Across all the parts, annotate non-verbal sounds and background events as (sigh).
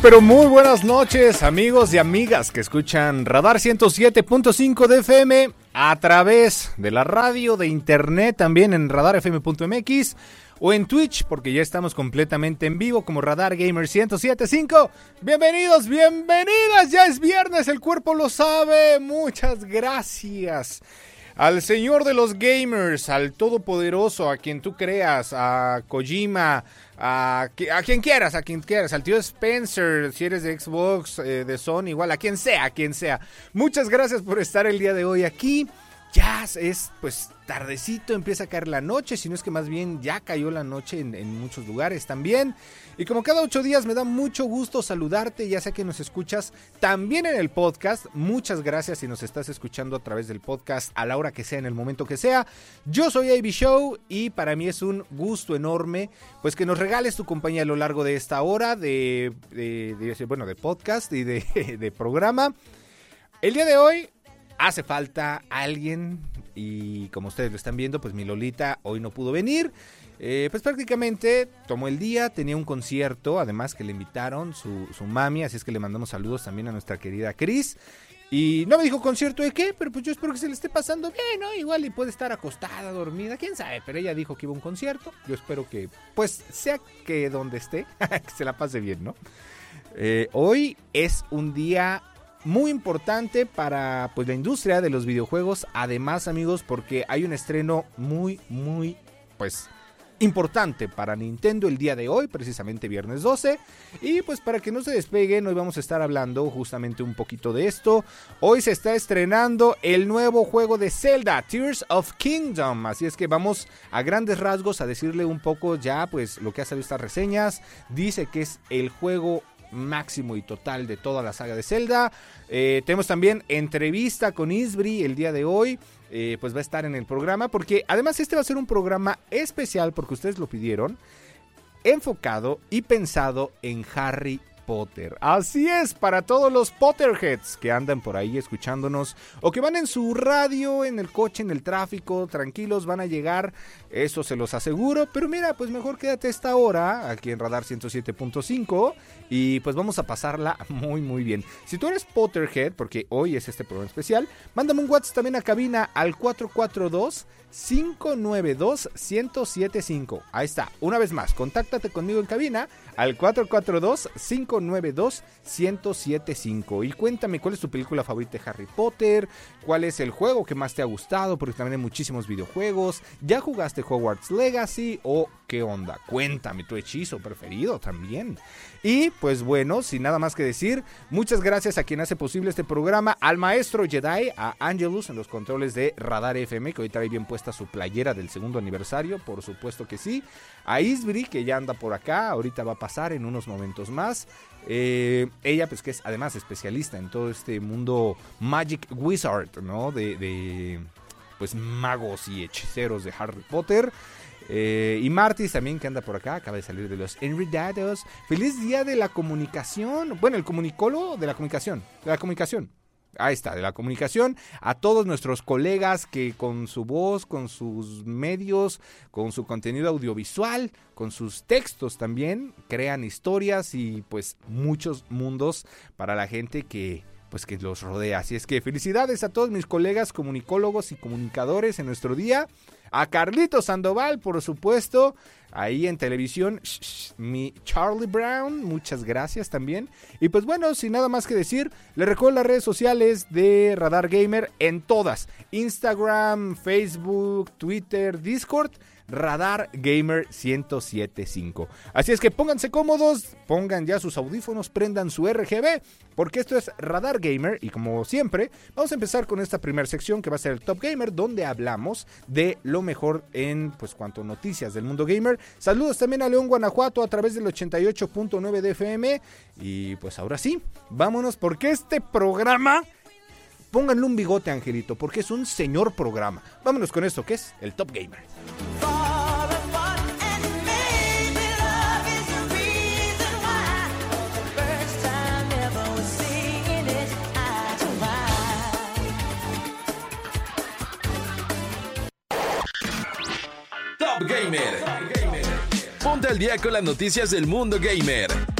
Pero muy buenas noches, amigos y amigas que escuchan Radar 107.5 de FM a través de la radio, de internet, también en radarfm.mx o en Twitch, porque ya estamos completamente en vivo como Radar Gamer 107.5. Bienvenidos, bienvenidas, ya es viernes, el cuerpo lo sabe. Muchas gracias. Al señor de los gamers, al todopoderoso, a quien tú creas, a Kojima, a, a, quien quieras, a quien quieras, al tío Spencer, si eres de Xbox, eh, de Sony, igual, a quien sea, a quien sea. Muchas gracias por estar el día de hoy aquí. Ya es pues tardecito, empieza a caer la noche, si no es que más bien ya cayó la noche en, muchos lugares también. Y como cada ocho días me da mucho gusto saludarte, ya sea que nos escuchas también en el podcast. Muchas gracias si nos estás escuchando a través del podcast a la hora que sea, en el momento que sea. Yo soy AB Show y para mí es un gusto enorme pues que nos regales tu compañía a lo largo de esta hora de bueno, de podcast y de, (laughs) de programa. El día de hoy hace falta alguien y como ustedes lo están viendo, pues mi Lolita hoy no pudo venir. Eh, pues prácticamente tomó el día, tenía un concierto, además que le invitaron su, su, mami, así es que le mandamos saludos también a nuestra querida Cris. Y no me dijo concierto de qué, pero pues yo espero que se le esté pasando bien, ¿no? Igual y puede estar acostada, dormida, quién sabe, pero ella dijo que iba a un concierto. Yo espero que, pues, sea que donde esté, (laughs) que se la pase bien, ¿no? Eh, hoy es un día muy importante para pues la industria de los videojuegos, además amigos, porque hay un estreno muy, muy, pues importante para Nintendo el día de hoy, precisamente viernes 12. Y pues para que no se despeguen, hoy vamos a estar hablando justamente un poquito de esto. Hoy se está estrenando el nuevo juego de Zelda, Tears of Kingdom. Así es que vamos a grandes rasgos a decirle un poco ya pues lo que ha salido estas reseñas. Dice que es el juego máximo y total de toda la saga de Zelda. Eh, tenemos también entrevista con Isbri el día de hoy. Eh, pues va a estar en el programa porque además este va a ser un programa especial porque ustedes lo pidieron enfocado y pensado en Harry Potter. Así es, para todos los Potterheads que andan por ahí escuchándonos o que van en su radio, en el coche, en el tráfico, tranquilos, van a llegar, eso se los aseguro. Pero mira, pues mejor quédate esta hora aquí en Radar 107.5 y pues vamos a pasarla (laughs) muy muy bien. Si tú eres Potterhead, porque hoy es este programa especial, mándame un WhatsApp también a cabina al 442 592 1075. Ahí está, una vez más, contáctate conmigo en cabina al 442 592 1075 y cuéntame cuál es tu película favorita de Harry Potter, cuál es el juego que más te ha gustado, porque también hay muchísimos videojuegos. ¿Ya jugaste Hogwarts Legacy o qué onda? Cuéntame tu hechizo preferido también. Y pues bueno, sin nada más que decir, muchas gracias a quien hace posible este programa, al maestro Jedi, a Angelus en los controles de Radar FM, que hoy trae bien puesta su playera del segundo aniversario, por supuesto que sí. A Isbri, que ya anda por acá, ahorita va a pasar en unos momentos más. Eh, ella, pues que es además especialista en todo este mundo Magic Wizard, ¿no? De, de pues magos y hechiceros de Harry Potter. Eh, y Martis también que anda por acá, acaba de salir de los Enredados. Feliz día de la comunicación. Bueno, el comunicólogo de la comunicación. De la comunicación. Ahí está, de la comunicación. A todos nuestros colegas que con su voz, con sus medios, con su contenido audiovisual, con sus textos también, crean historias y pues muchos mundos para la gente que pues que los rodea. Así es que felicidades a todos mis colegas comunicólogos y comunicadores en nuestro día. A Carlito Sandoval, por supuesto, ahí en televisión, mi Charlie Brown, muchas gracias también. Y pues bueno, sin nada más que decir, le recuerdo las redes sociales de Radar Gamer en todas, Instagram, Facebook, Twitter, Discord. Radar Gamer 1075. Así es que pónganse cómodos, pongan ya sus audífonos, prendan su RGB, porque esto es Radar Gamer y como siempre, vamos a empezar con esta primera sección que va a ser el Top Gamer, donde hablamos de lo mejor en pues cuanto noticias del mundo gamer. Saludos también a León Guanajuato a través del 88.9 de FM y pues ahora sí, vámonos porque este programa pónganle un bigote, Angelito, porque es un señor programa. Vámonos con esto, que es el Top Gamer. Gamer. Ponte al día con las noticias del mundo gamer.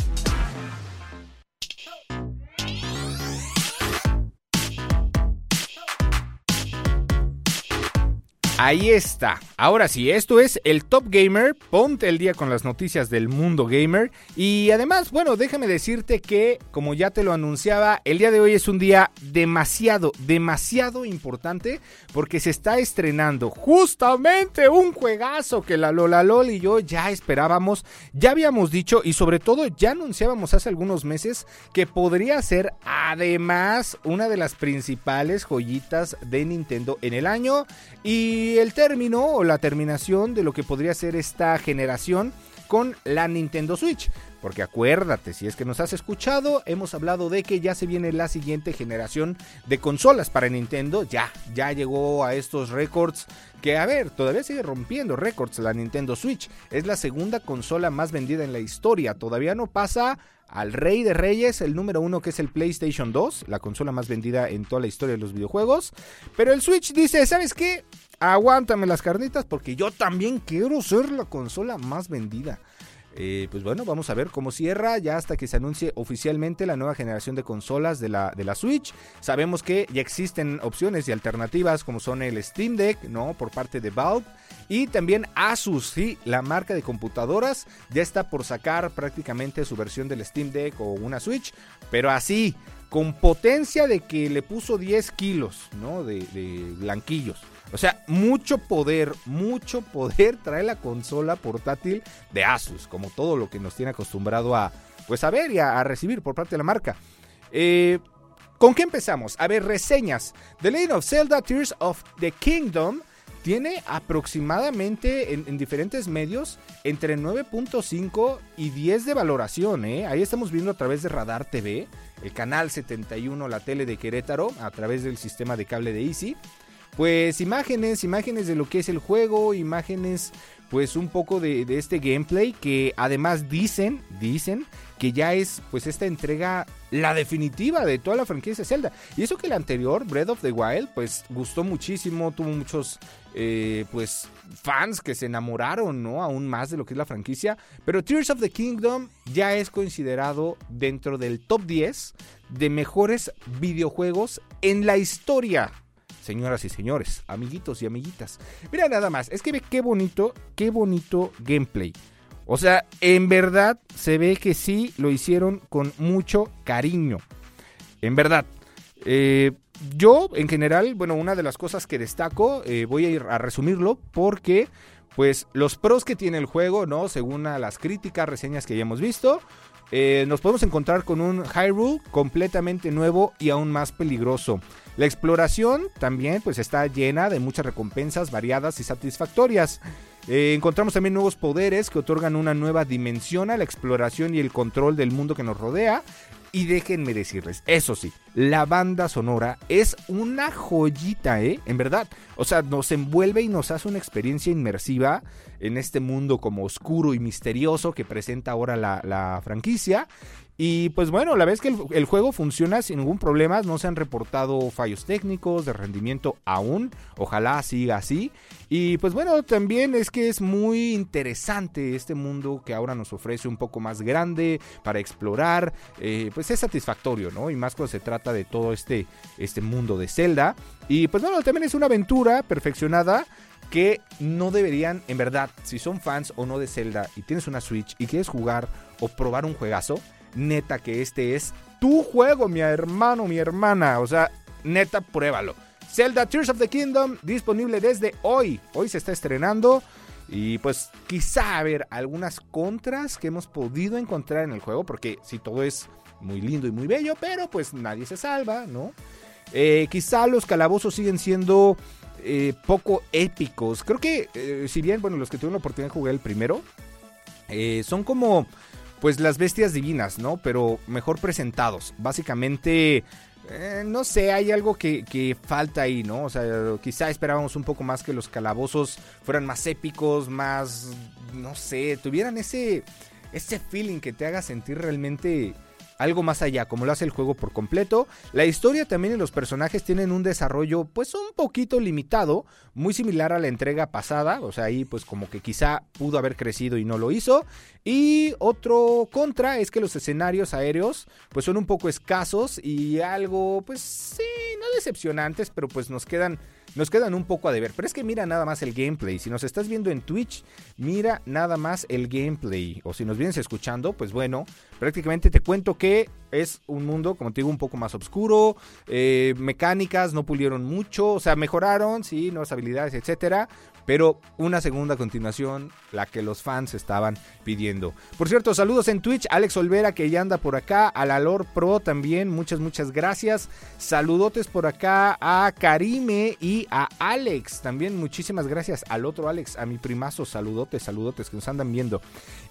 Ahí está. Ahora sí, esto es el Top Gamer. Ponte el día con las noticias del mundo gamer. Y además, bueno, déjame decirte que, como ya te lo anunciaba, el día de hoy es un día demasiado, demasiado importante porque se está estrenando justamente un juegazo que la Lola LOL y yo ya esperábamos, ya habíamos dicho y sobre todo ya anunciábamos hace algunos meses que podría ser además una de las principales joyitas de Nintendo en el año. Y el término o la terminación de lo que podría ser esta generación con la Nintendo Switch. Porque acuérdate, si es que nos has escuchado, hemos hablado de que ya se viene la siguiente generación de consolas para Nintendo. Ya, ya llegó a estos récords que, a ver, todavía sigue rompiendo récords la Nintendo Switch. Es la segunda consola más vendida en la historia. Todavía no pasa al rey de reyes, el número uno que es el PlayStation 2, la consola más vendida en toda la historia de los videojuegos. Pero el Switch dice, ¿sabes qué? Aguántame las carnitas porque yo también quiero ser la consola más vendida. Eh, pues bueno, vamos a ver cómo cierra ya hasta que se anuncie oficialmente la nueva generación de consolas de la, de la Switch. Sabemos que ya existen opciones y alternativas como son el Steam Deck, ¿no? Por parte de Valve. Y también Asus, sí, la marca de computadoras, ya está por sacar prácticamente su versión del Steam Deck o una Switch. Pero así, con potencia de que le puso 10 kilos, ¿no? De, blanquillos. O sea, mucho poder, mucho poder (laughs) trae la consola portátil de Asus, como todo lo que nos tiene acostumbrado a, pues a ver y a, a recibir por parte de la marca. Eh, ¿Con qué empezamos? A ver, reseñas. The Legend of Zelda Tears of the Kingdom tiene aproximadamente en, en diferentes medios entre 9.5 y 10 de valoración. ¿eh? Ahí estamos viendo a través de Radar TV, el canal 71, la tele de Querétaro, a través del sistema de cable de Easy pues imágenes, imágenes de lo que es el juego, imágenes pues un poco de, este gameplay que además dicen, dicen que ya es pues esta entrega la definitiva de toda la franquicia Zelda. Y eso que el anterior, Breath of the Wild, pues gustó muchísimo, tuvo muchos eh, pues fans que se enamoraron, ¿no? Aún más de lo que es la franquicia. Pero Tears of the Kingdom ya es considerado dentro del top 10 de mejores videojuegos en la historia señoras y señores, amiguitos y amiguitas. Mira nada más, es que ve qué bonito, qué bonito gameplay. O sea, en verdad se ve que sí lo hicieron con mucho cariño. En verdad. Eh, yo, en general, bueno, una de las cosas que destaco, eh, voy a ir a resumirlo porque, pues, los pros que tiene el juego, ¿no? Según las críticas, reseñas que ya hemos visto, eh, nos podemos encontrar con un Hyrule completamente nuevo y aún más peligroso. La exploración también pues está llena de muchas recompensas variadas y satisfactorias. Eh, encontramos también nuevos poderes que otorgan una nueva dimensión a la exploración y el control del mundo que nos rodea. Y déjenme decirles, eso sí, la banda sonora es una joyita, ¿eh? En verdad. O sea, nos envuelve y nos hace una experiencia inmersiva en este mundo como oscuro y misterioso que presenta ahora la, la franquicia. Y pues bueno, la vez que el, juego funciona sin ningún problema, no se han reportado fallos técnicos de rendimiento aún, ojalá siga así. Y pues bueno, también es que es muy interesante este mundo que ahora nos ofrece un poco más grande para explorar, eh, pues es satisfactorio, ¿no? Y más cuando se trata de todo este, este mundo de Zelda. Y pues bueno, también es una aventura perfeccionada que no deberían, en verdad, si son fans o no de Zelda y tienes una Switch y quieres jugar o probar un juegazo, neta que este es tu juego, mi hermano, mi hermana. O sea, neta, pruébalo. Zelda Tears of the Kingdom disponible desde hoy. Hoy se está estrenando. Y pues quizá haber algunas contras que hemos podido encontrar en el juego. Porque si todo es muy lindo y muy bello, pero pues nadie se salva, ¿no? Eh, quizá los calabozos siguen siendo eh, poco épicos. Creo que eh, si bien, bueno, los que tuvieron la oportunidad de jugar el primero, son como pues las bestias divinas, ¿no? Pero mejor presentados. Básicamente eh, no sé, hay algo que, que, falta ahí, ¿no? O sea, quizá esperábamos un poco más que los calabozos fueran más épicos, más, no sé, tuvieran ese, ese feeling que te haga sentir realmente algo más allá, como lo hace el juego por completo. La historia también y los personajes tienen un desarrollo pues un poquito limitado, muy similar a la entrega pasada, o sea, ahí pues como que quizá pudo haber crecido y no lo hizo. Y otro contra es que los escenarios aéreos pues son un poco escasos y algo pues sí, no decepcionantes, pero pues nos quedan nos quedan un poco a deber. Pero es que mira nada más el gameplay. Si nos estás viendo en Twitch, mira nada más el gameplay. O si nos vienes escuchando, pues bueno, prácticamente te cuento que es un mundo, como te digo, un poco más oscuro. Eh, mecánicas no pulieron mucho. O sea, mejoraron, sí, nuevas habilidades, etcétera pero una segunda continuación, la que los fans estaban pidiendo. Por cierto, saludos en Twitch, Alex Olvera que ya anda por acá, a la Lord Pro también, muchas, muchas gracias. Saludotes por acá a Karime y a Alex, también muchísimas gracias al otro Alex, a mi primazo, saludotes, saludotes que nos andan viendo.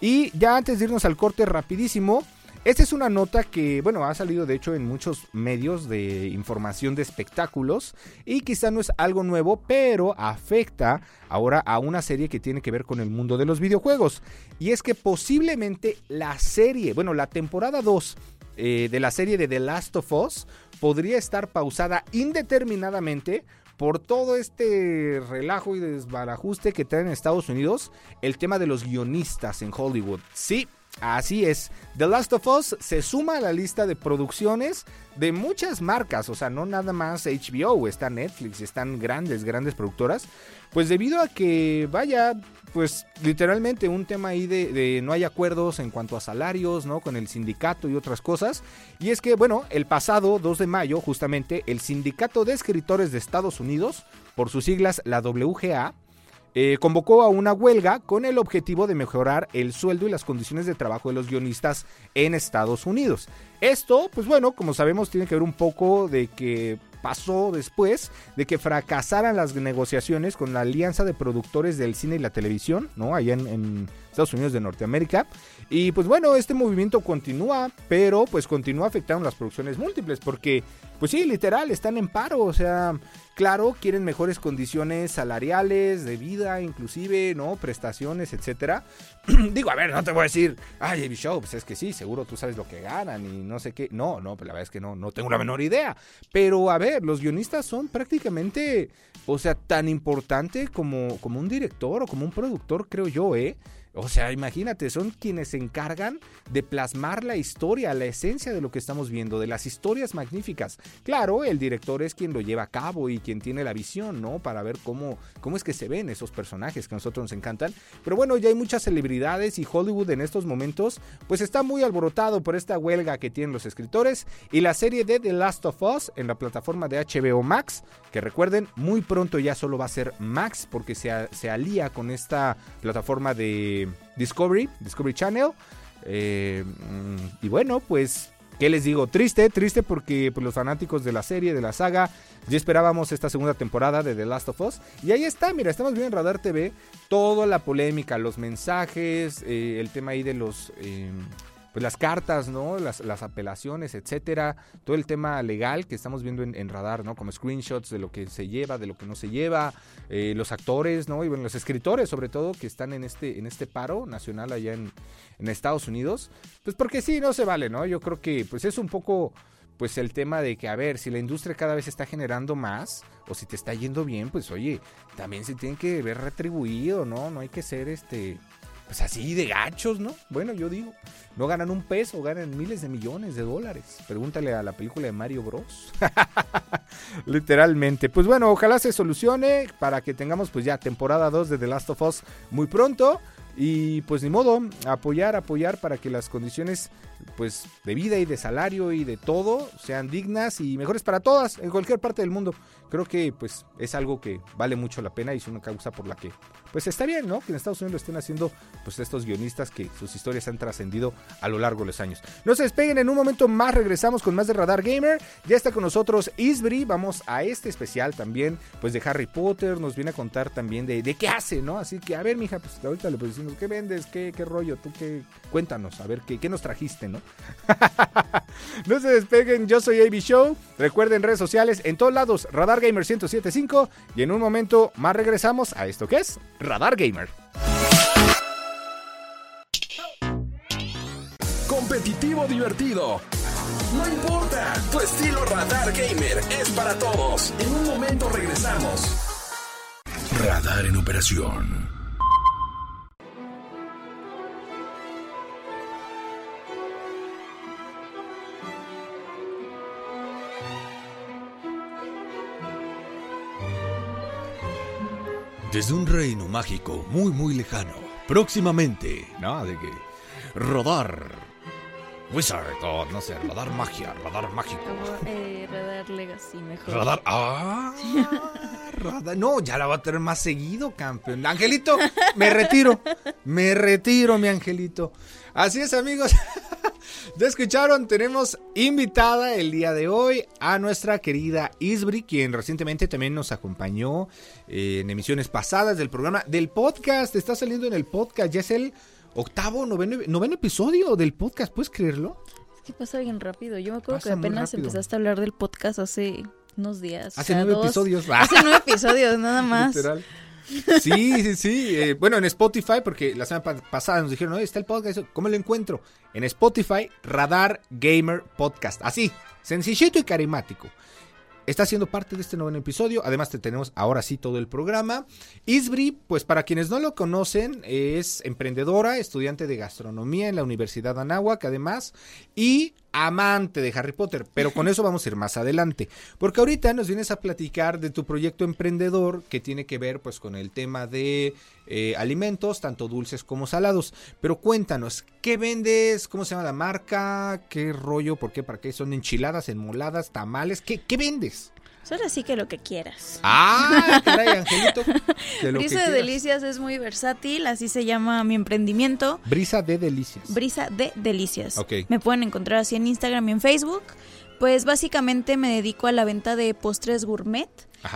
Y ya antes de irnos al corte rapidísimo, esta es una nota que, bueno, ha salido de hecho en muchos medios de información de espectáculos y quizá no es algo nuevo, pero afecta ahora a una serie que tiene que ver con el mundo de los videojuegos. Y es que posiblemente la serie, bueno, la temporada 2 eh, de la serie de The Last of Us podría estar pausada indeterminadamente por todo este relajo y desbarajuste que traen en Estados Unidos el tema de los guionistas en Hollywood. Sí, Así es, The Last of Us se suma a la lista de producciones de muchas marcas, o sea, no nada más HBO, está Netflix, están grandes, grandes productoras, pues debido a que, vaya, pues literalmente un tema ahí de, no hay acuerdos en cuanto a salarios, ¿no? Con el sindicato y otras cosas. Y es que, bueno, el pasado 2 de mayo, justamente, el Sindicato de Escritores de Estados Unidos, por sus siglas la WGA, eh, convocó a una huelga con el objetivo de mejorar el sueldo y las condiciones de trabajo de los guionistas en Estados Unidos. Esto, pues bueno, como sabemos, tiene que ver un poco de que pasó después de que fracasaran las negociaciones con la Alianza de Productores del Cine y la Televisión, ¿no? Allá en, en Estados Unidos de Norteamérica. Y pues bueno, este movimiento continúa, pero pues continúa afectando las producciones múltiples, porque pues sí, literal, están en paro, o sea, claro, quieren mejores condiciones salariales, de vida, inclusive, ¿no? Prestaciones, etcétera. (clears throat) Digo, a ver, no te voy a decir, ay, Baby Show, pues es que sí, seguro tú sabes lo que ganan y no sé qué. No, no, pues la verdad es que no, no tengo la menor idea. Pero a ver, los guionistas son prácticamente, o sea, tan importante como, como un director o como un productor, creo yo, ¿eh? O sea, imagínate, son quienes se encargan de plasmar la historia, la esencia de lo que estamos viendo, de las historias magníficas. Claro, el director es quien lo lleva a cabo y quien tiene la visión, ¿no? Para ver cómo, cómo es que se ven esos personajes que a nosotros nos encantan. Pero bueno, ya hay muchas celebridades y Hollywood en estos momentos, pues está muy alborotado por esta huelga que tienen los escritores y la serie de The Last of Us en la plataforma de HBO Max, que recuerden, muy pronto ya solo va a ser Max porque se, se alía con esta plataforma de Discovery, Discovery Channel. Eh, mm, y bueno, pues, ¿qué les digo? Triste, triste porque pues, los fanáticos de la serie, de la saga, ya esperábamos esta segunda temporada de The Last of Us. Y ahí está, mira, estamos viendo en Radar TV toda la polémica, los mensajes, eh, el tema ahí de los... Eh, pues las cartas, ¿no? Las, apelaciones, etcétera, todo el tema legal que estamos viendo en, radar, ¿no? Como screenshots de lo que se lleva, de lo que no se lleva, eh, los actores, ¿no? Y bueno, los escritores sobre todo que están en este, en este paro nacional allá en, en Estados Unidos, pues porque sí, no se vale, ¿no? Yo creo que pues es un poco pues el tema de que, a ver, si la industria cada vez está generando más o si te está yendo bien, pues oye, también se tiene que ver retribuido, ¿no? No hay que ser este, pues así de gachos, ¿no? Bueno, yo digo, no ganan un peso, ganan miles de millones de dólares. Pregúntale a la película de Mario Bros. (laughs) Literalmente. Pues bueno, ojalá se solucione para que tengamos pues ya temporada 2 de The Last of Us muy pronto. Y pues ni modo, apoyar, apoyar para que las condiciones pues de vida y de salario y de todo sean dignas y mejores para todas en cualquier parte del mundo. Creo que pues es algo que vale mucho la pena y es una causa por la que pues está bien, ¿no? Que en Estados Unidos lo estén haciendo pues estos guionistas que sus historias han trascendido a lo largo de los años. No se despeguen, en un momento más regresamos con más de Radar Gamer. Ya está con nosotros Isbri, vamos a este especial también pues de Harry Potter, nos viene a contar también de, de qué hace, ¿no? Así que a ver, mija, pues ahorita le decimos, ¿qué vendes? ¿Qué, qué rollo? ¿Tú qué? Cuéntanos, a ver, ¿qué, qué nos trajiste, no? (laughs) no se despeguen, yo soy AB Show. Recuerden redes sociales en todos lados, Radar Gamer 1075. Y en un momento más regresamos a esto que es Radar Gamer. Competitivo divertido. No importa, tu estilo Radar Gamer es para todos. En un momento regresamos. Radar en operación. Desde un reino mágico muy muy lejano, próximamente, ¿no? De que rodar Wizard, o no sé, radar magia, radar mágico. Eh, radar Legacy, mejor. Radar, ah, (laughs) radar, no, ya la va a tener más seguido, campeón. Angelito, me retiro, me retiro, mi angelito. Así es, amigos. (laughs) Ya escucharon, tenemos invitada el día de hoy a nuestra querida Isbri, quien recientemente también nos acompañó eh, en emisiones pasadas del programa, del podcast. Está saliendo en el podcast, ya es el octavo, noveno, noveno episodio del podcast, ¿puedes creerlo? Es que pasa bien rápido. Yo me acuerdo que apenas empezaste a hablar del podcast hace unos días. Hace nueve episodios. (laughs) Hace nueve episodios, nada más. Literal. Sí, sí, sí. Eh, bueno, en Spotify, porque la semana pasada nos dijeron, no, está el podcast, ¿cómo lo encuentro? En Spotify, Radar Gamer Podcast. Así, sencillito y carismático está siendo parte de este nuevo episodio. Además, te tenemos ahora sí todo el programa. Isbri, pues para quienes no lo conocen, es emprendedora, estudiante de gastronomía en la Universidad Anáhuac, además, y amante de Harry Potter, pero con eso vamos a ir más adelante, porque ahorita nos vienes a platicar de tu proyecto emprendedor que tiene que ver pues con el tema de eh, alimentos, tanto dulces como salados, pero cuéntanos, ¿qué vendes? ¿Cómo se llama la marca? ¿Qué rollo? ¿Por qué? ¿Para qué? ¿Son enchiladas, enmoladas, tamales? ¿Qué, qué vendes? Solo sí que lo que quieras. Ah, (laughs) caray, Angelito. Brisa de Delicias es muy versátil, así se llama mi emprendimiento. Brisa de Delicias. Brisa de Delicias. Ok. Me pueden encontrar así en Instagram y en Facebook. Pues básicamente me dedico a la venta de postres gourmet.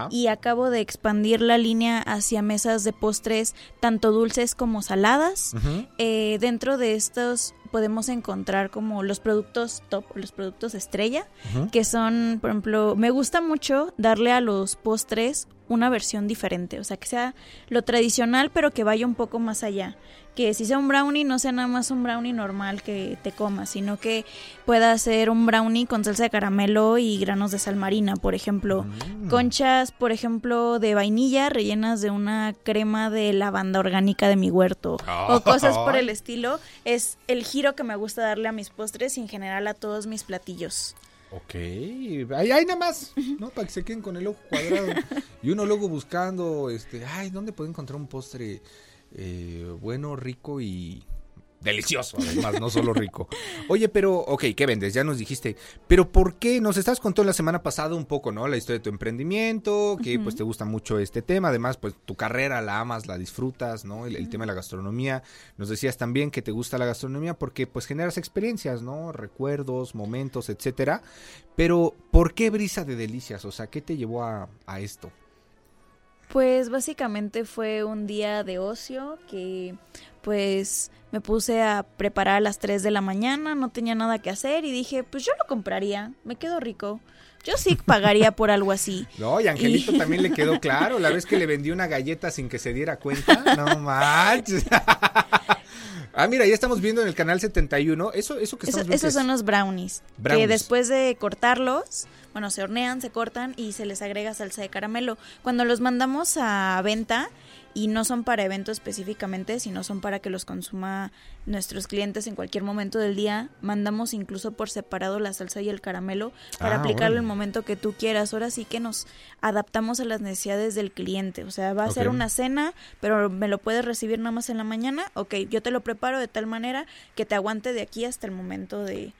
Y acabo de expandir la línea hacia mesas de postres tanto dulces como saladas. Eh, dentro de estos podemos encontrar como los productos top, los productos estrella, que son, por ejemplo, me gusta mucho darle a los postres una versión diferente, o sea, que sea lo tradicional, pero que vaya un poco más allá. Que si sea un brownie, no sea nada más un brownie normal que te comas, sino que pueda ser un brownie con salsa de caramelo y granos de sal marina, por ejemplo. Mm. Conchas, por ejemplo, de vainilla rellenas de una crema de lavanda orgánica de mi huerto. O cosas por el estilo. Es el giro que me gusta darle a mis postres y en general a todos mis platillos. Ok, ahí, hay nada más, ¿no? Para que se queden con el ojo cuadrado. y uno luego buscando, este, ay, ¿dónde puedo encontrar un postre eh, bueno, rico y delicioso, además, no solo rico. Oye, pero, ok, ¿qué vendes? Ya nos dijiste, pero ¿por qué? Nos estás contando la semana pasada un poco, ¿no? La historia de tu emprendimiento, que pues te gusta mucho este tema, además, pues tu carrera la amas, la disfrutas, ¿no? El, tema de la gastronomía. Nos decías también que te gusta la gastronomía porque pues generas experiencias, ¿no? Recuerdos, momentos, etcétera. Pero, ¿por qué brisa de delicias? O sea, ¿qué te llevó a, a esto? Pues básicamente fue un día de ocio que pues me puse a preparar a las 3 de la mañana, no tenía nada que hacer y dije, pues yo lo compraría, me quedo rico. Yo sí (laughs) pagaría por algo así. No, y Angelito también le quedó (laughs) claro, la vez que le vendí una galleta sin que se diera cuenta. No manches. (laughs) Ah, mira, ya estamos viendo en el canal 71. Eso, eso que estamos Esos son los brownies, brownies. Que después de cortarlos, bueno, se hornean, se cortan y se les agrega salsa de caramelo. Cuando los mandamos a venta, y no son para evento específicamente, sino son para que los consuma nuestros clientes en cualquier momento del día. Mandamos incluso por separado la salsa y el caramelo para ah, aplicarlo en el momento que tú quieras. Ahora sí que nos adaptamos a las necesidades del cliente. O sea, va a ser una cena, pero me lo puedes recibir nada más en la mañana. Ok, yo te lo preparo de tal manera que te aguante de aquí hasta el momento de,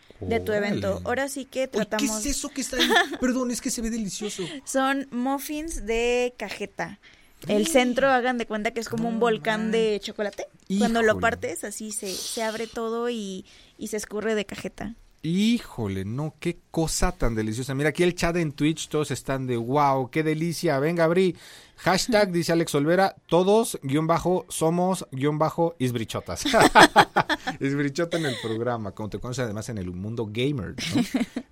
tu evento. Ahora sí que tratamos... ¿Qué es eso que está ahí? (laughs) Perdón, es que se ve delicioso. Son muffins de cajeta. El centro, hagan de cuenta que es como un volcán de chocolate. Cuando lo partes, así se, se abre todo y, y se escurre de cajeta. Híjole, no, qué cosa tan deliciosa. Mira, aquí el chat en Twitch, todos están de wow, qué delicia. Venga, Bri. Hashtag, (laughs) dice Alex Olvera, todos, guion bajo, somos, guion bajo, isbrichotas. (laughs) isbrichota en el programa, como te conoces además en el mundo gamer, ¿no?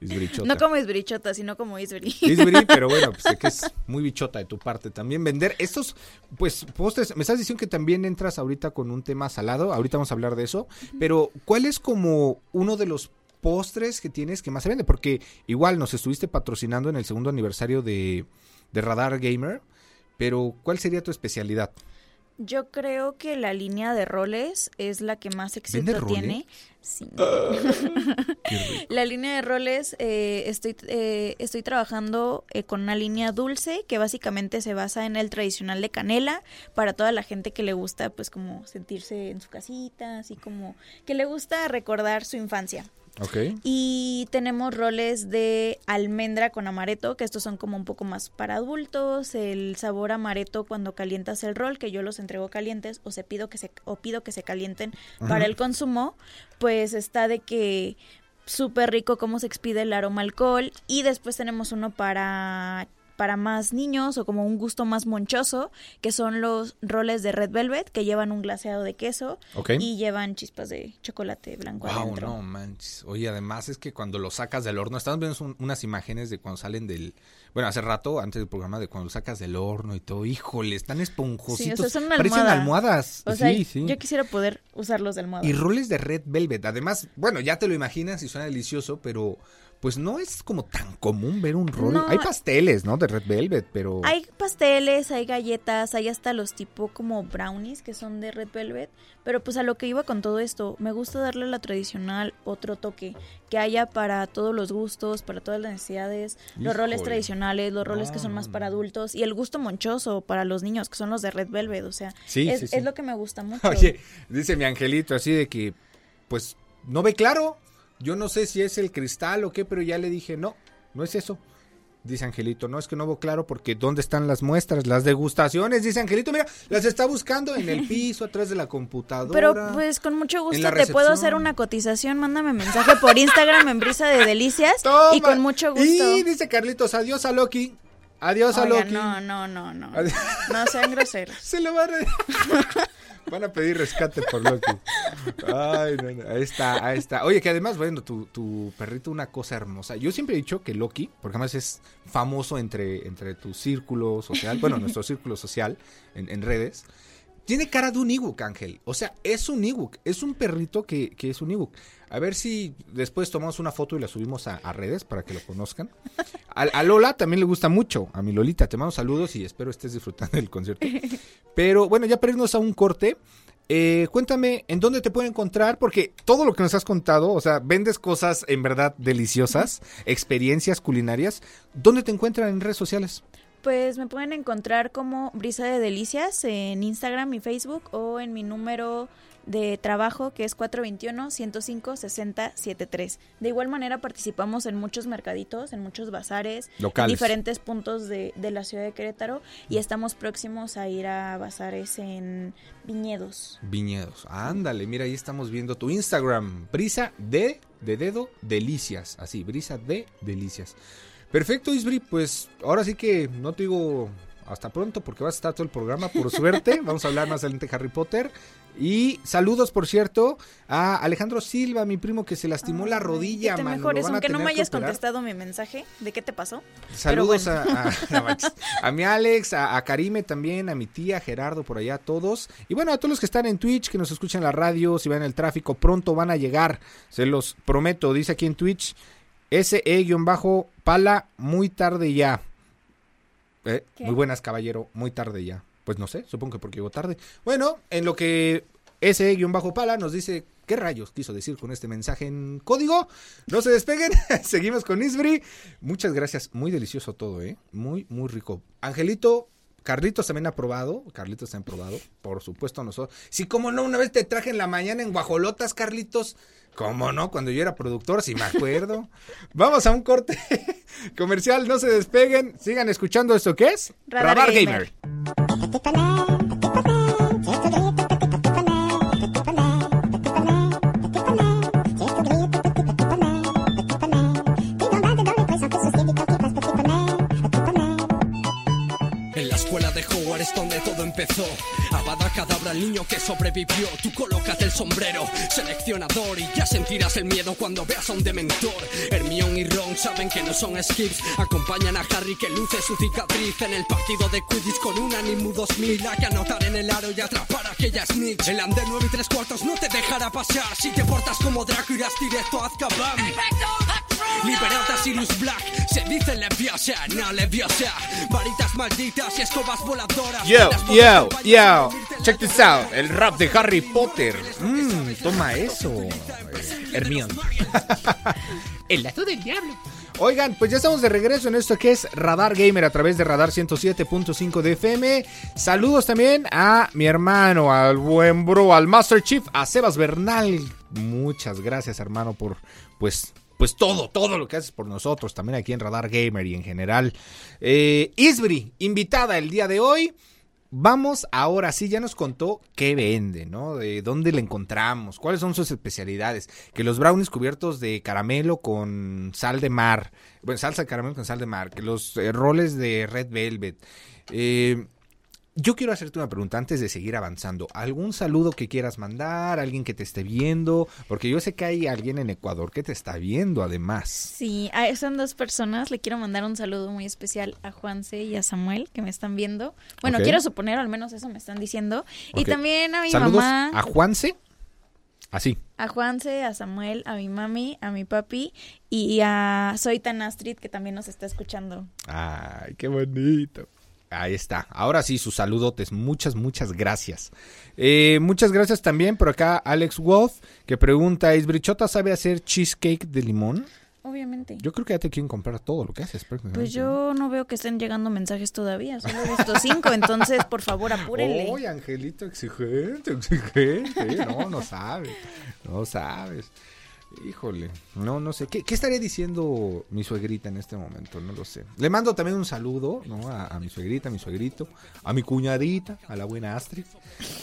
Isbrichota. No como isbrichota, sino como isbri. (laughs) Isbri, (laughs) pero bueno, pues sé que es muy bichota de tu parte también. Vender estos, pues, postres, me estás diciendo que también entras ahorita con un tema salado, ahorita vamos a hablar de eso, pero ¿cuál es como uno de los postres que tienes que más se vende? Porque igual nos estuviste patrocinando en el segundo aniversario de, de Radar Gamer, pero ¿cuál sería tu especialidad? Yo creo que la línea de roles es la que más éxito tiene. Sí. (laughs) la línea de roles, eh, estoy, eh, estoy trabajando eh, con una línea dulce que básicamente se basa en el tradicional de canela para toda la gente que le gusta pues como sentirse en su casita, así como que le gusta recordar su infancia. Y tenemos roles de almendra con amareto, que estos son como un poco más para adultos. El sabor amareto cuando calientas el rol, que yo los entrego calientes o se pido que se o pido que se calienten para el consumo, pues está de que súper rico cómo se expide el aroma alcohol y después tenemos uno para para más niños o como un gusto más monchoso, que son los roles de Red Velvet, que llevan un glaseado de queso y llevan chispas de chocolate blanco wow, no manches. Oye, además es que cuando lo sacas del horno, estamos viendo unas imágenes de cuando salen del, bueno, hace rato, antes del programa, de cuando lo sacas del horno y todo, híjole, están esponjositos. son Parecen almohadas. sí, sí. Yo quisiera poder usarlos de almohada. Y roles de Red Velvet, además, bueno, ya te lo imaginas y suena delicioso, pero pues no es como tan común ver un rol. hay pasteles, ¿no? De Red Velvet, pero... Hay pasteles, hay galletas, hay hasta los tipo como brownies que son de Red Velvet. Pero pues a lo que iba con todo esto, me gusta darle a la tradicional otro toque. Que haya para todos los gustos, para todas las necesidades. Los roles tradicionales, los roles que son más para adultos. Y el gusto monchoso para los niños, que son los de Red Velvet. O sea, es, es lo que me gusta (laughs) mucho. Oye, dice mi angelito así de que, pues, no ve claro. Yo no sé si es el cristal o qué, pero ya le dije, no, no es eso. Dice Angelito, no es que no veo claro porque ¿dónde están las muestras? Las degustaciones, dice Angelito, mira, las está buscando en el piso, atrás de la computadora. Pero pues con mucho gusto te puedo hacer una cotización, mándame mensaje por Instagram en Brisa de Delicias y con mucho gusto. Y dice Carlitos, adiós a Loki. Adiós a Loki. No, no, no, no. No sean groseros. (laughs) Se lo va a (laughs) Van a pedir rescate por Loki. Ay, no, ahí está, ahí está. Oye, que además, bueno, tu, tu perrito, una cosa hermosa. Yo siempre he dicho que Loki, porque además es famoso entre, entre tu círculo social, bueno, nuestro círculo social en, en redes, tiene cara de un Ewok, Ángel. O sea, es un Ewok. Es un perrito que, que es un Ewok. A ver si después tomamos una foto y la subimos a, redes para que lo conozcan. A, Lola también le gusta mucho. A mi Lolita, te mando saludos y espero estés disfrutando del concierto. (laughs) Pero bueno, ya para irnos a un corte. Eh, cuéntame en dónde te pueden encontrar, porque todo lo que nos has contado, o sea, vendes cosas en verdad deliciosas, experiencias culinarias. ¿Dónde te encuentran en redes sociales? Pues me pueden encontrar como Brisa de Delicias en Instagram y Facebook o en mi número de trabajo que es 421-105-6073. De igual manera participamos en muchos mercaditos, en muchos bazares, en diferentes puntos de, de, la ciudad de Querétaro y estamos próximos a ir a bazares en Viñedos. Viñedos, ándale, mira ahí estamos viendo tu Instagram, Brisa de, de dedo, delicias, así, Brisa de delicias. Perfecto, Isbri, pues ahora sí que no te digo hasta pronto porque vas a estar todo el programa, por (laughs) suerte. Vamos a hablar más adelante de Harry Potter. Y saludos, por cierto, a Alejandro Silva, mi primo que se lastimó la rodilla. Que te mejores, aunque no me hayas contestado mi mensaje. ¿De qué te pasó? Saludos a, (laughs) a, mi Alex, a, Karime también, a mi tía, Gerardo, por allá, a todos. Y bueno, a todos los que están en Twitch, que nos escuchan en la radio, si van en el tráfico, pronto van a llegar. Se los prometo, dice aquí en Twitch. SE-pala, muy tarde ya. Eh, muy buenas, caballero, muy tarde ya. Pues no sé, supongo que porque llegó tarde. Bueno, en lo que ese guion bajo pala nos dice qué rayos quiso decir con este mensaje en código. No se despeguen, (laughs) seguimos con Isbri. Muchas gracias, muy delicioso todo, ¿eh? Muy, muy rico. Angelito, Carlitos también ha probado, Carlitos ha probado, por supuesto nosotros. Sí, como no, una vez te traje en la mañana en guajolotas, Carlitos. ¿Cómo no? Cuando yo era productor, si me acuerdo. (laughs) Vamos a un corte (laughs) comercial, no se despeguen, sigan escuchando esto que es Radar, Gamer. Es donde todo empezó. Abada cadabra el niño que sobrevivió. Tú colócate el sombrero, seleccionador, y ya sentirás el miedo cuando veas a un dementor. Hermione y Ron saben que no son skips. Acompañan a Harry que luce su cicatriz en el partido de Quidditch con un Animu 2000. Hay que anotar en el aro y atrapar a aquella snitch. El under 9 y 3 cuartos no te dejará pasar. Si te portas como Draco, irás directo a Azkaban. Liberad a Sirius Black, se dice leviosa, no leviosa. Varitas malditas y escobas voladoras. Yo, yo, yo, check this out, el rap de Harry Potter. Mmm, toma eso, Hermione. (laughs) el lazo del diablo. Oigan, pues ya estamos de regreso en esto que es Radar Gamer a través de Radar 107.5 de FM. Saludos también a mi hermano, al buen bro, al Master Chief, a Sebas Bernal. Muchas gracias, hermano, por pues pues todo, todo lo que haces por nosotros, también aquí en Radar Gamer y en general. Eh, Isbri, invitada el día de hoy. Vamos ahora sí, ya nos contó qué vende, ¿no? De dónde le encontramos, cuáles son sus especialidades. Que los brownies cubiertos de caramelo con sal de mar, bueno, salsa de caramelo con sal de mar, que los eh, roles de red velvet. Eh, yo quiero hacerte una pregunta antes de seguir avanzando. ¿Algún saludo que quieras mandar? ¿Alguien que te esté viendo? Porque yo sé que hay alguien en Ecuador que te está viendo además. Sí, son dos personas. Le quiero mandar un saludo muy especial a Juanse y a Samuel que me están viendo. Bueno, quiero suponer, al menos eso me están diciendo. Y también a mi Saludos mamá. ¿A Juanse? Así. A Juanse, a Samuel, a mi mami, a mi papi y a Soy Tan Astrid que también nos está escuchando. Ay, qué bonito. Ahí está. Ahora sí, sus saludotes. Muchas, muchas gracias. Eh, muchas gracias también por acá Alex Wolf, que pregunta, ¿es Brichota sabe hacer cheesecake de limón? Obviamente. Yo creo que ya te quieren comprar todo lo que haces. Pues yo no veo que estén llegando mensajes todavía. Solo he visto cinco, entonces por favor apúrenle. Oye, Angelito, exigente, exigente. No, no sabes. No sabes. Híjole, no, no sé. ¿Qué, estaría diciendo mi suegrita en este momento? No lo sé. Le mando también un saludo ¿no? a, mi suegrita, a mi suegrito, a mi cuñadita, a la buena Astrid.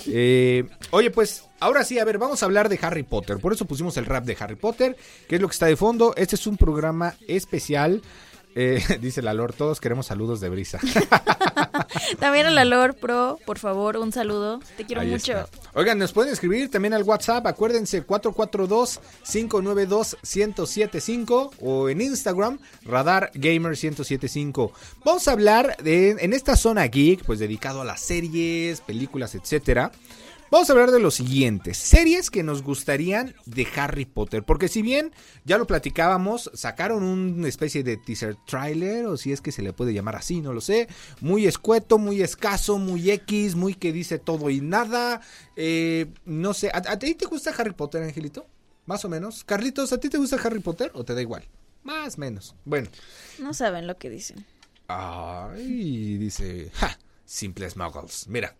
Eh, oye, pues ahora sí, a ver, vamos a hablar de Harry Potter. Por eso pusimos el rap de Harry Potter, que es lo que está de fondo. Este es un programa especial eh, (laughs) dice la Lor, todos queremos saludos de brisa. (laughs) también a la Lor Pro, por favor, un saludo. Te quiero mucho. Oigan, nos pueden escribir también al WhatsApp, acuérdense, 442-592-1075 o en Instagram, Radar Gamer 1075. Vamos a hablar de, en esta zona geek, pues dedicado a las series, películas, etcétera. Vamos a hablar de lo siguiente, series que nos gustarían de Harry Potter, porque si bien ya lo platicábamos, sacaron una especie de teaser trailer, o si es que se le puede llamar así, no lo sé, muy escueto, muy escaso, muy X, muy que dice todo y nada, eh, no sé, ¿a, ti te gusta Harry Potter, Angelito? Más o menos. Carlitos, ¿a ti te gusta Harry Potter o te da igual? Más menos. Bueno. No saben lo que dicen. Ay, dice, ja, simples muggles. Mira,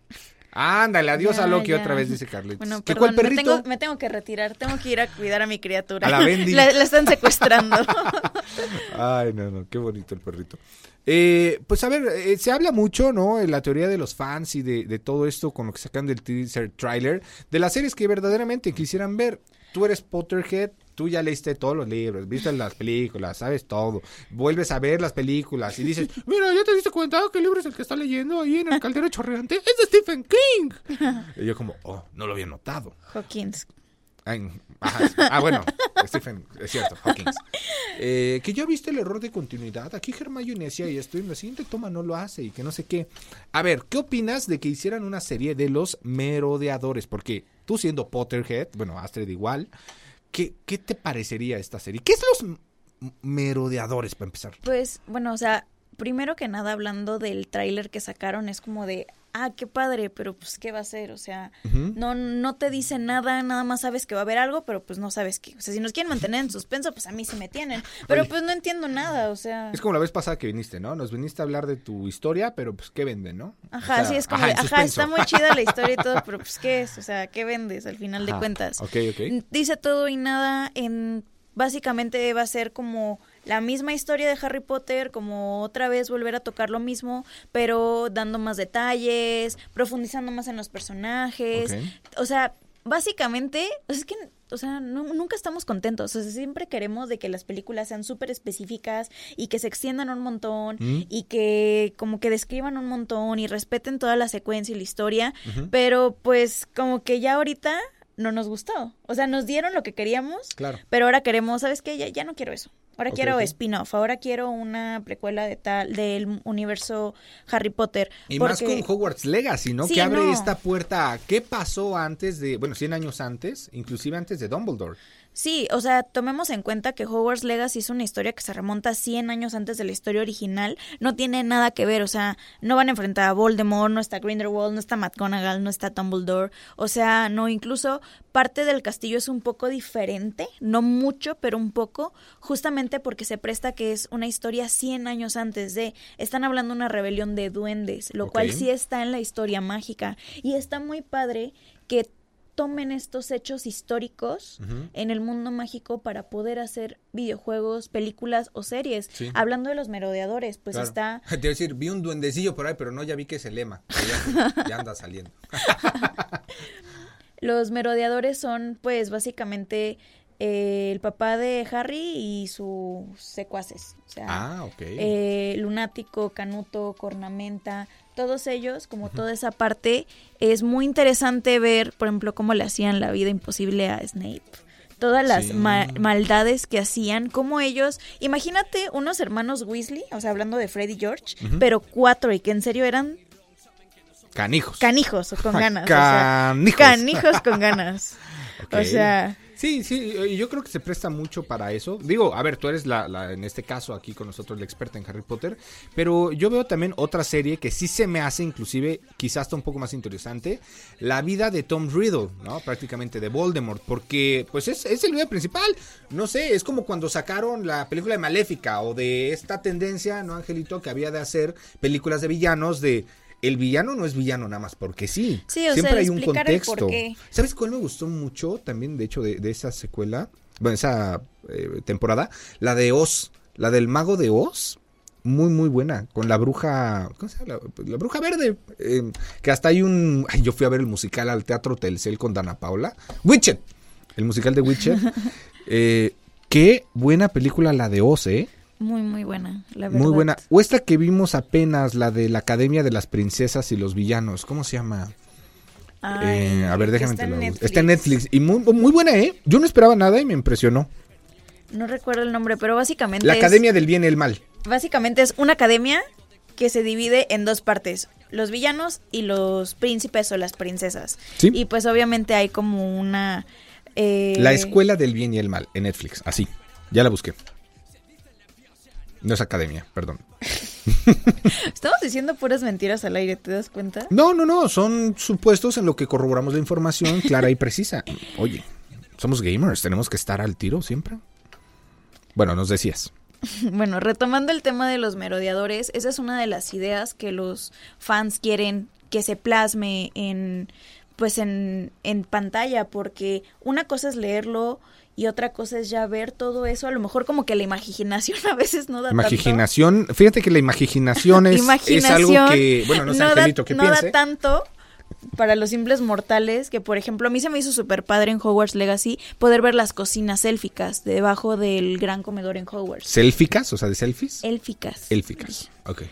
Ándale, adiós a Loki otra vez, dice Carlitos. Bueno, perdón, me, tengo, me tengo, que retirar, tengo que ir a cuidar a mi criatura. A la Bendy. la, están secuestrando. (laughs) Ay, no, no, qué bonito el perrito. Eh, pues a ver, eh, se habla mucho, ¿no? En la teoría de los fans y de, de, todo esto con lo que sacan del teaser trailer, de las series que verdaderamente quisieran ver. tú eres Potterhead, tú ya leíste todos los libros, viste las películas, sabes todo, vuelves a ver las películas y dices, (laughs) mira, ya te cuenta que el libro es el que está leyendo ahí en el caldero chorreante, es de Stephen King. (laughs) y yo como, oh, no lo había notado. Hawkins. ah, bueno, (laughs) Stephen, es cierto, Hawkins. Eh, que ya viste el error de continuidad. Aquí Hermione decía y esto, y en la siguiente toma no lo hace y que no sé qué. A ver, ¿qué opinas de que hicieran una serie de los merodeadores? Porque tú siendo Potterhead, bueno, Astrid igual, ¿qué, qué te parecería esta serie? ¿Qué es los merodeadores para empezar? Pues, bueno, o sea, primero que nada, hablando del tráiler que sacaron, es como de, ah, qué padre, pero pues qué va a ser, o sea, no no te dice nada, nada más sabes que va a haber algo, pero pues no sabes qué. O sea, si nos quieren mantener en suspenso, pues a mí se me tienen, pero pues no entiendo nada, o sea. Es como la vez pasada que viniste, ¿no? Nos viniste a hablar de tu historia, pero pues qué venden, ¿no? Ajá, sí, es como, ajá, está muy chida la historia y (laughs) todo, pero pues qué es, o sea, qué vendes al final de cuentas. Ok, ok. Dice todo y nada en básicamente va a ser como la misma historia de Harry Potter, como otra vez volver a tocar lo mismo, pero dando más detalles, profundizando más en los personajes. O sea, básicamente, es que o sea, nunca estamos contentos. O sea, siempre queremos de que las películas sean súper específicas y que se extiendan un montón mm. y que como que describan un montón y respeten toda la secuencia y la historia. Pero pues como que ya ahorita no nos gustó. O sea, nos dieron lo que queríamos, claro. pero ahora queremos, ¿sabes qué? Ya, ya no quiero eso. Ahora quiero spin-off, ahora quiero una precuela de tal del universo Harry Potter. Y más con Hogwarts Legacy, ¿no? que abre esta puerta. ¿Qué pasó antes de, bueno, 100 años antes, inclusive antes de Dumbledore? Sí, o sea, tomemos en cuenta que Hogwarts Legacy es una historia que se remonta 100 años antes de la historia original. No tiene nada que ver, o sea, no van a enfrentar a Voldemort, no está Grindelwald, no está McGonagall, no está Dumbledore. O sea, no, incluso parte del castillo es un poco diferente, no mucho, pero un poco, justamente porque se presta que es una historia 100 años antes de. Están hablando de una rebelión de duendes, lo cual sí está en la historia mágica. Y está muy padre que tomen estos hechos históricos en el mundo mágico para poder hacer videojuegos, películas o series. Hablando de los merodeadores, pues está... (laughs) Te iba a decir, vi un duendecillo por ahí, pero no, ya vi que es el lema. Ya, anda saliendo. (laughs) los merodeadores son, pues, básicamente eh, el papá de Harry y sus secuaces. O sea, ah, eh, Lunático, Canuto, Cornamenta, todos ellos, como toda esa parte, es muy interesante ver, por ejemplo, cómo le hacían la vida imposible a Snape. Todas las maldades que hacían, como ellos, imagínate unos hermanos Weasley, o sea, hablando de Freddy George, pero cuatro y que en serio eran canijos. Canijos con (laughs) ganas. canijos. canijos con ganas. (laughs) O sea, Sí, sí, yo creo que se presta mucho para eso. Digo, a ver, tú eres la, la, en este caso aquí con nosotros la experta en Harry Potter, pero yo veo también otra serie que sí se me hace inclusive quizás hasta un poco más interesante, la vida de Tom Riddle, ¿no? Prácticamente de Voldemort, porque pues es, es el video principal, no sé, es como cuando sacaron la película de Maléfica o de esta tendencia, ¿no, Angelito? Que había de hacer películas de villanos de el villano no es villano nada más porque sí. Sí, o Siempre hay un contexto. ¿Sabes cuál me gustó mucho también, de hecho, de, esa secuela? Bueno, esa eh, temporada. La de Oz. La del mago de Oz. Muy, muy buena. Con la bruja. ¿Cómo se llama? La, bruja verde. Eh, que hasta hay un. Ay, yo fui a ver el musical al Teatro Telcel con Dana Paula. Witcher. El musical de Witcher. (laughs) Eh, qué buena película la de Oz, ¿eh? Muy, muy buena, la verdad. Muy buena. O esta que vimos apenas, la de la Academia de las Princesas y los Villanos. ¿Cómo se llama? Eh, a ver, déjame está, en está en Netflix. Y muy, muy buena, ¿eh? Yo no esperaba nada y me impresionó. No recuerdo el nombre, pero básicamente. La Academia del Bien y el Mal. Básicamente es una academia que se divide en dos partes: los villanos y los príncipes o las princesas. ¿Sí? Y pues obviamente hay como una. Eh... La Escuela del Bien y el Mal en Netflix, así. Ya la busqué. No es academia, perdón. (laughs) Estamos diciendo puras mentiras al aire, ¿te das cuenta? No, no, no, son supuestos en lo que corroboramos la información clara y precisa. Oye, somos gamers, tenemos que estar al tiro siempre. Bueno, nos decías. (laughs) Bueno, retomando el tema de los merodeadores, esa es una de las ideas que los fans quieren que se plasme en pues en, en pantalla, porque una cosa es leerlo y otra cosa es ya ver todo eso, a lo mejor como que la imaginación (laughs) a veces no da imaginación, fíjate que la imaginación (laughs) es, algo que, bueno, no sé, Angelito, ¿qué no da tanto para los simples mortales, que por ejemplo a mí se me hizo súper padre en Hogwarts Legacy poder ver las cocinas élficas debajo del gran comedor en Hogwarts. ¿Selficas? O sea, de selfies. Élficas. Élficas, ok.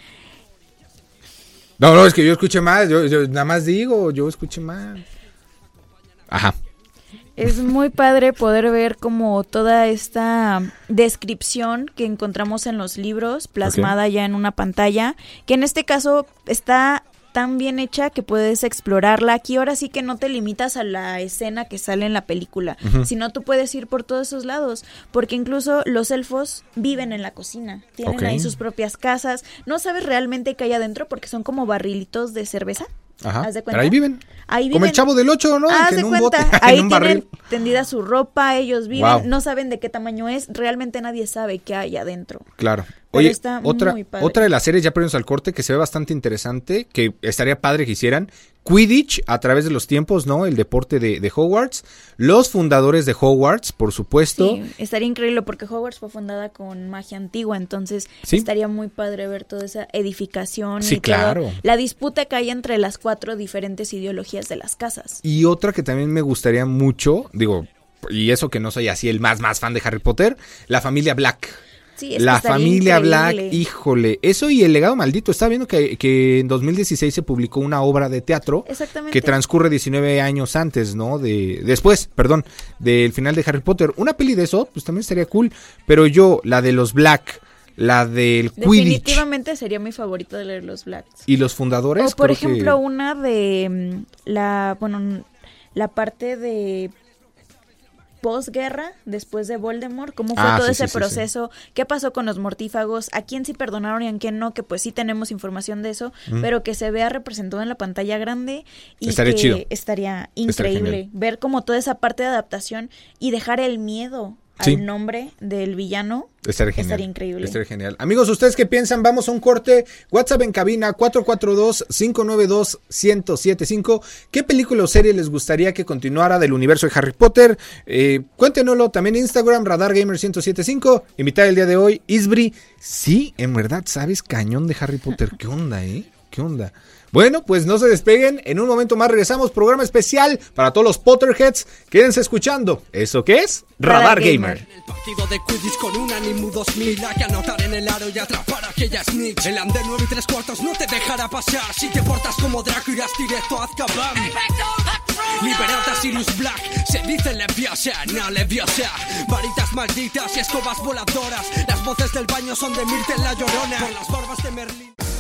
No, no, es que yo escuché más, yo, yo nada más digo, yo escuché más. Ajá. Es muy padre poder ver como toda esta descripción que encontramos en los libros plasmada ya en una pantalla, que en este caso está tan bien hecha que puedes explorarla. Aquí ahora sí que no te limitas a la escena que sale en la película, sino tú puedes ir por todos esos lados, porque incluso los elfos viven en la cocina, tienen ahí sus propias casas, no sabes realmente qué hay adentro porque son como barrilitos de cerveza. Ajá. Pero ahí viven. Ahí Como el chavo del 8, ¿no? Haz de cuenta. (laughs) ahí tienen tendida su ropa, ellos viven, no saben de qué tamaño es, realmente nadie sabe qué hay adentro. Claro. Oye, otra, otra de las series, ya ponemos al corte, que se ve bastante interesante, que estaría padre que hicieran, Quidditch a través de los tiempos, ¿no? El deporte de, Hogwarts. Los fundadores de Hogwarts, por supuesto. Sí, estaría increíble porque Hogwarts fue fundada con magia antigua, entonces estaría muy padre ver toda esa edificación. Sí, claro. la disputa que hay entre las cuatro diferentes ideologías de las casas. Y otra que también me gustaría mucho, digo, y eso que no soy así el más, más fan de Harry Potter, la familia Black la familia Black, híjole, eso y el legado maldito. Estaba viendo que, que, en 2016 se publicó una obra de teatro que transcurre 19 años antes, ¿no? De después, perdón, del final de Harry Potter. Una peli de eso, pues también estaría cool. Pero yo, la de los Black, la del Quidditch. Definitivamente sería mi favorito de leer los Blacks. ¿Y los fundadores? O por ejemplo, una de mm, la, bueno, la parte de posguerra, después de Voldemort, cómo fue ah, todo ese proceso, qué pasó con los mortífagos, a quién sí perdonaron y a quién no, que pues sí tenemos información de eso, pero que se vea representado en la pantalla grande y que estaría increíble ver como toda esa parte de adaptación y dejar el miedo al nombre del villano. Estaría genial. Estaría increíble. Estaría genial. Amigos, ¿ustedes qué piensan? Vamos a un corte. WhatsApp en cabina 442-592-1075. ¿Qué película o serie les gustaría que continuara del universo de Harry Potter? Eh, cuéntenoslo también en Instagram, RadarGamer1075. Invitar el día de hoy, Isbri. Sí, en verdad, ¿sabes? Cañón de Harry Potter. ¿Qué onda, eh? ¿Qué onda? Bueno, pues no se despeguen. En un momento más regresamos. Programa especial para todos los Potterheads. Quédense escuchando. ¿Eso qué es? Radar, Gamer. El partido de Quidditch con un ánimo 2000. Hay que anotar en el aro y atrapar a aquella snitch. El under 9 y 3 cuartos no te dejará pasar. Si te portas como Draco irás directo a Azkaban. Liberad a Sirius Black, se dice leviosa, no leviosa. Varitas malditas y escobas voladoras. Las voces del baño son de Myrtle la llorona. Por las barbas de Merlin.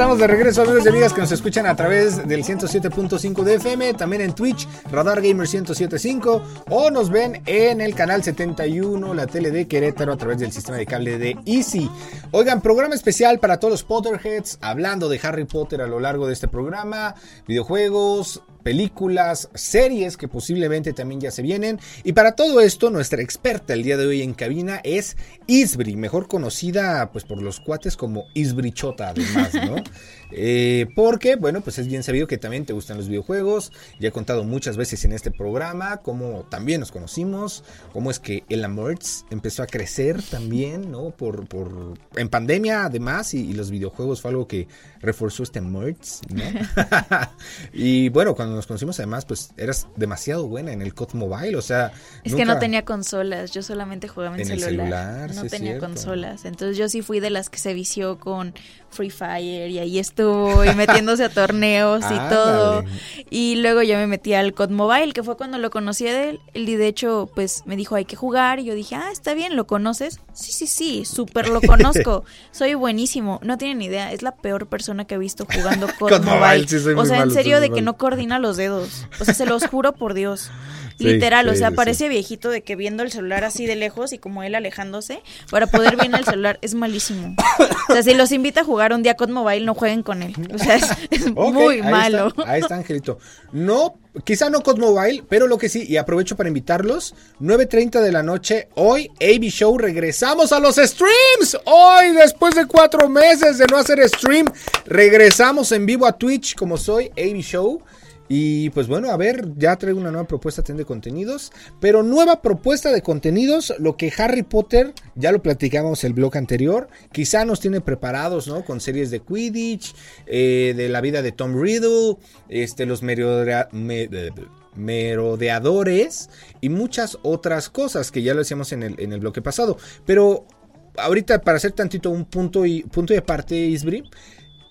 Estamos de regreso, amigos y amigas que nos escuchan a través del 107.5 de FM, también en Twitch, Radar Gamer 107.5, o nos ven en el canal 71, la tele de Querétaro, a través del sistema de cable de Easy. Oigan, programa especial para todos los Potterheads, hablando de Harry Potter a lo largo de este programa, videojuegos, películas, series que posiblemente también ya se vienen. Y para todo esto, nuestra experta el día de hoy en cabina es Isbri, mejor conocida pues por los cuates como Isbrichota además, ¿no? (laughs) Eh, porque, bueno, pues es bien sabido que también te gustan los videojuegos. Ya he contado muchas veces en este programa cómo también nos conocimos, cómo es que el Amorts empezó a crecer también, ¿no? Por, por en pandemia además y, los videojuegos fue algo que reforzó este Amorts, ¿no? (laughs) (laughs) y bueno, cuando cuando nos conocimos, además, pues eras demasiado buena en el COD Mobile, o sea... Es que no tenía consolas, yo solamente jugaba en, celular. no tenía consolas, entonces yo sí fui de las que se vició con Free Fire y ahí estuvo metiéndose a (laughs) torneos y todo. Y luego ya me metí al COD Mobile, que fue cuando lo conocí de él. Y de hecho, pues me dijo, hay que jugar. Y yo dije, ah, está bien, ¿lo conoces? Sí, sí, sí, súper lo conozco. (laughs) Soy buenísimo. No tienen idea, es la peor persona que he visto jugando (laughs) COD, Mobile. o sea, en serio, de que no coordina los dedos. O sea, se los juro por Dios. Literal, o sea, parece viejito de que viendo el celular así de lejos y como él alejándose para poder ver el celular es malísimo. O sea, si los invita a jugar un día con mobile, no jueguen con él. O sea, es, muy malo. ahí está, Angelito. No, quizá no con mobile, pero lo que sí, y aprovecho para invitarlos, 9.30 de la noche, hoy, AB Show, regresamos a los streams. Hoy, después de cuatro meses de no hacer stream, regresamos en vivo a Twitch como soy, AB Show. Y pues bueno, a ver, ya traigo una nueva propuesta de contenidos, pero nueva propuesta de contenidos, lo que Harry Potter, ya lo platicamos el blog anterior, quizá nos tiene preparados, ¿no? Con series de Quidditch, eh, de la vida de Tom Riddle, este, los merodeadores y muchas otras cosas que ya lo decíamos en el, en el bloque pasado. Pero ahorita para hacer tantito un punto y punto de parte, Isbri,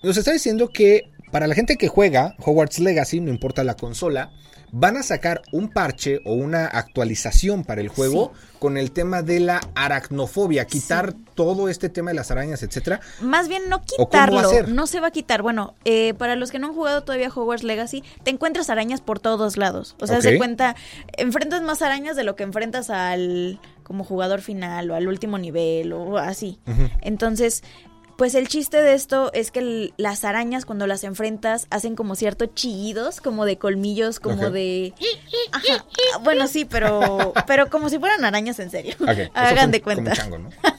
nos está diciendo que para la gente que juega Hogwarts Legacy, no importa la consola, van a sacar un parche o una actualización para el juego con el tema de la aracnofobia, quitar todo este tema de las arañas, etcétera. Más bien no quitarlo, no se va a quitar. Bueno, eh, para los que no han jugado todavía Hogwarts Legacy, te encuentras arañas por todos lados. O sea, se cuenta, enfrentas más arañas de lo que enfrentas al como jugador final o al último nivel o así. Entonces, pues el chiste de esto es que las arañas cuando las enfrentas hacen como ciertos chillidos, como de colmillos, como de... Ajá. Bueno, sí, pero, pero como si fueran arañas en serio. Hagan de cuenta. (laughs)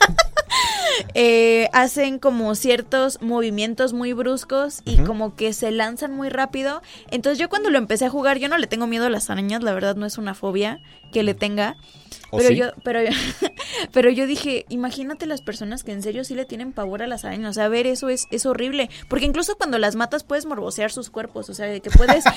Eh, hacen como ciertos movimientos muy bruscos y como que se lanzan muy rápido. Entonces yo cuando lo empecé a jugar, yo no le tengo miedo a las arañas, la verdad no es una fobia que le tenga. Pero yo, pero, (laughs) pero yo dije, imagínate las personas que en serio sí le tienen pavor a las arañas. O sea, a ver, eso es, es horrible. Porque incluso cuando las matas puedes morbosear sus cuerpos. O sea, que puedes. (laughs)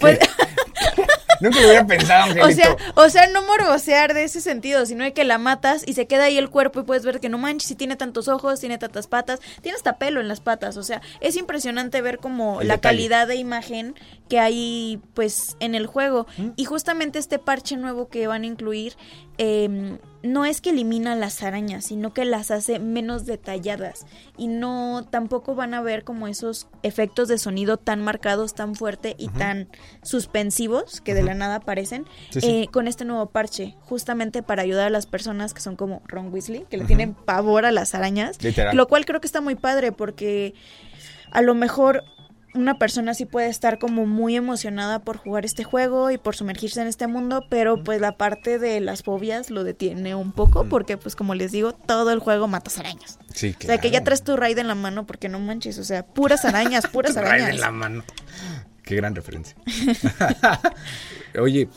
(laughs) Nunca lo hubiera pensado, Angelito. (laughs) O sea, o sea, no morbosear de ese sentido, sino de que la matas y se queda ahí el cuerpo y puedes ver que no manches, si tiene tantos ojos, tiene tantas patas, tiene hasta pelo en las patas. O sea, es impresionante ver como la calidad de imagen que hay pues en el juego. ¿Mm? Y justamente este parche nuevo que van a incluir eh, no es que elimina las arañas, sino que las hace menos detalladas y no tampoco van a ver como esos efectos de sonido tan marcados, tan fuerte y tan suspensivos que de la nada aparecen eh, con este nuevo parche, justamente para ayudar a las personas que son como Ron Weasley, que le tienen pavor a las arañas, lo cual creo que está muy padre porque a lo mejor una persona sí puede estar como muy emocionada por jugar este juego y por sumergirse en este mundo, pero pues la parte de las fobias lo detiene un poco porque pues como les digo, todo el juego matas arañas. Sí, claro. O sea, que ya traes tu raid en la mano porque no manches, o sea, puras arañas, (laughs) puras arañas. raid en la mano. Qué gran referencia. (laughs) Oye,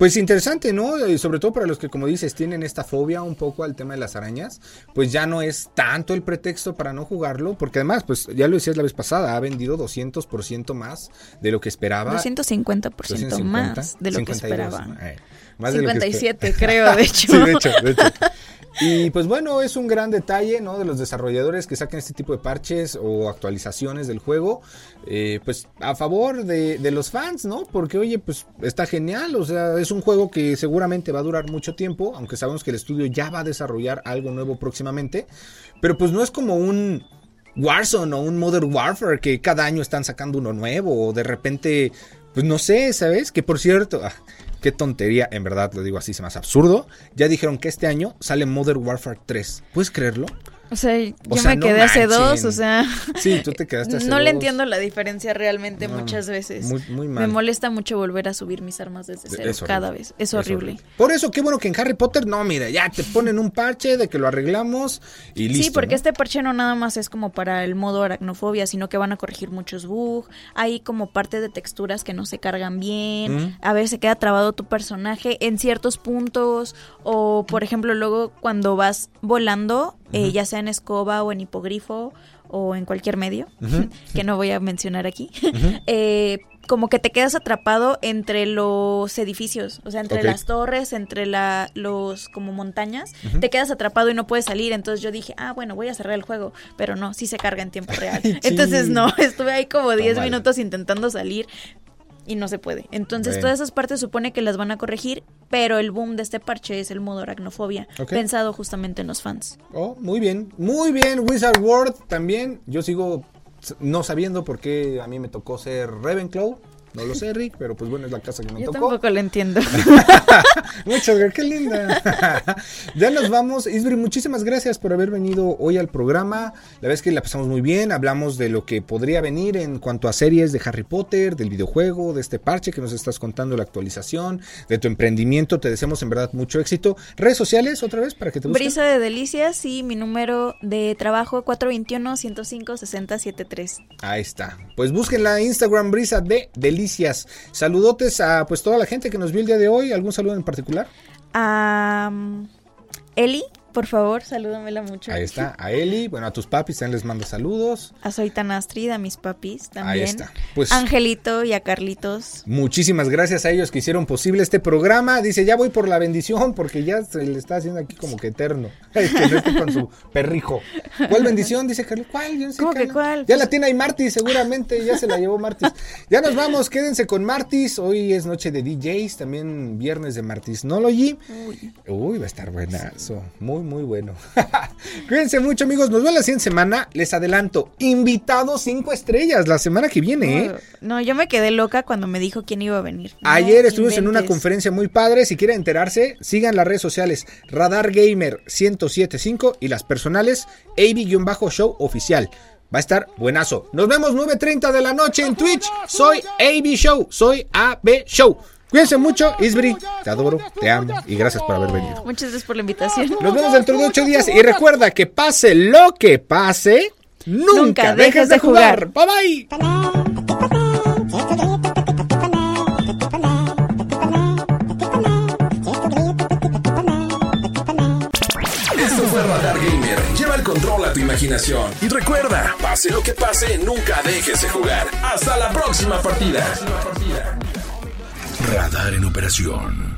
pues interesante, ¿no? sobre todo para los que, como dices, tienen esta fobia un poco al tema de las arañas, pues ya no es tanto el pretexto para no jugarlo, porque además, pues ya lo decías la vez pasada, ha vendido 200% más de lo que esperaba. 250%, más de lo que esperaba. Eh, más 57, creo, de (laughs) hecho. sí, de hecho, de hecho. Y pues bueno, es un gran detalle, ¿no? De los desarrolladores que saquen este tipo de parches o actualizaciones del juego, eh, pues a favor de, de, los fans, ¿no? Porque oye, pues está genial, o sea, es un juego que seguramente va a durar mucho tiempo, aunque sabemos que el estudio ya va a desarrollar algo nuevo próximamente, pero pues no es como un... Warzone o un Modern Warfare que cada año están sacando uno nuevo o de repente, pues no sé, ¿sabes? Que por cierto, ah, Qué tontería, en verdad lo digo así, se hace absurdo. Ya dijeron que este año sale Modern Warfare 3. ¿Puedes creerlo? O sea, yo me quedé hace dos, o sea. Sí, tú te quedaste hace (laughs) No le entiendo la diferencia realmente muchas veces. Muy, muy mal. Me molesta mucho volver a subir mis armas desde cero cada vez. Es, horrible. Por eso, qué bueno que en Harry Potter, no, mira, ya te ponen un parche de que lo arreglamos y listo. Sí, porque este parche no nada más es como para el modo aracnofobia, sino que van a corregir muchos bugs. Hay como parte de texturas que no se cargan bien. Mm. A ver, se queda trabado tu personaje en ciertos puntos. O, por ejemplo, luego cuando vas volando eh, ya sea en escoba o en hipogrifo o en cualquier medio, (laughs) que no voy a mencionar aquí, (laughs) eh, como que te quedas atrapado entre los edificios, o sea, entre las torres, entre la, los como montañas, te quedas atrapado y no puedes salir. Entonces yo dije, ah, bueno, voy a cerrar el juego, pero no, sí se carga en tiempo (laughs) real. Entonces no, estuve ahí como 10 minutos intentando salir, y no se puede. Entonces, todas esas partes supone que las van a corregir, pero el boom de este parche es el modo aracnofobia, pensado justamente en los fans. Oh, muy bien, muy bien, Wizard World también. Yo sigo no sabiendo por qué a mí me tocó ser Ravenclaw. No lo sé, Rick, pero pues bueno, es la casa que me Yo tocó. tampoco lo entiendo. (laughs) Muchas gracias, qué linda. (laughs) ya nos vamos. Isbri, muchísimas gracias por haber venido hoy al programa. La verdad es que la pasamos muy bien. Hablamos de lo que podría venir en cuanto a series de Harry Potter, del videojuego, de este parche que nos estás contando, la actualización, de tu emprendimiento. Te deseamos en verdad mucho éxito. Redes sociales, otra vez, para que te busquen. Brisa de Delicias y mi número de trabajo 421-105-6073. Ahí está. Pues búsquenla Instagram Brisa de Delicias Saludotes a pues toda la gente que nos vio el día de hoy. ¿Algún saludo en particular? A Eli, por favor, salúdamela mucho. Ahí está, a Eli, bueno, a tus papis también les mando saludos. A Soitana Astrid, a mis papis también. Ahí está. Pues Angelito y a Carlitos. Muchísimas gracias a ellos que hicieron posible este programa. Dice, ya voy por la bendición porque ya se le está haciendo aquí como que eterno. (laughs) Este, con su perrijo. ¿Cuál bendición? Dice Carlos. ¿Cuál? Yo no sé ¿Cómo que cuál? Ya la tiene ahí Martis, seguramente, ya se la llevó Martis. Ya nos vamos, quédense con Martis. Hoy es noche de DJs, también viernes de Martisnology. Uy. Uy, va a estar buenazo. Muy muy, bueno. (laughs) Cuídense mucho, amigos. Nos vemos la siguiente semana. Les adelanto, invitado cinco estrellas la semana que viene, ¿eh? No, yo me quedé loca cuando me dijo quién iba a venir. Ayer estuvimos en una conferencia muy padre. Si quieren enterarse, sigan las redes sociales Radar Gamer 1075 y las personales AB-Show Oficial. Va a estar buenazo. Nos vemos 9.30 de la noche en Twitch. Soy AB Show. Soy AB Show. Cuídense mucho, Isbri. Te adoro, te amo y gracias por haber venido. Muchas gracias por la invitación. Nos vemos dentro de ocho días y recuerda que pase lo que pase, nunca, dejes de jugar. Bye bye. Esto fue Radar Gamer. Lleva el control a tu imaginación. Y recuerda, pase lo que pase, nunca dejes de jugar. Hasta la próxima partida. Radar en operación.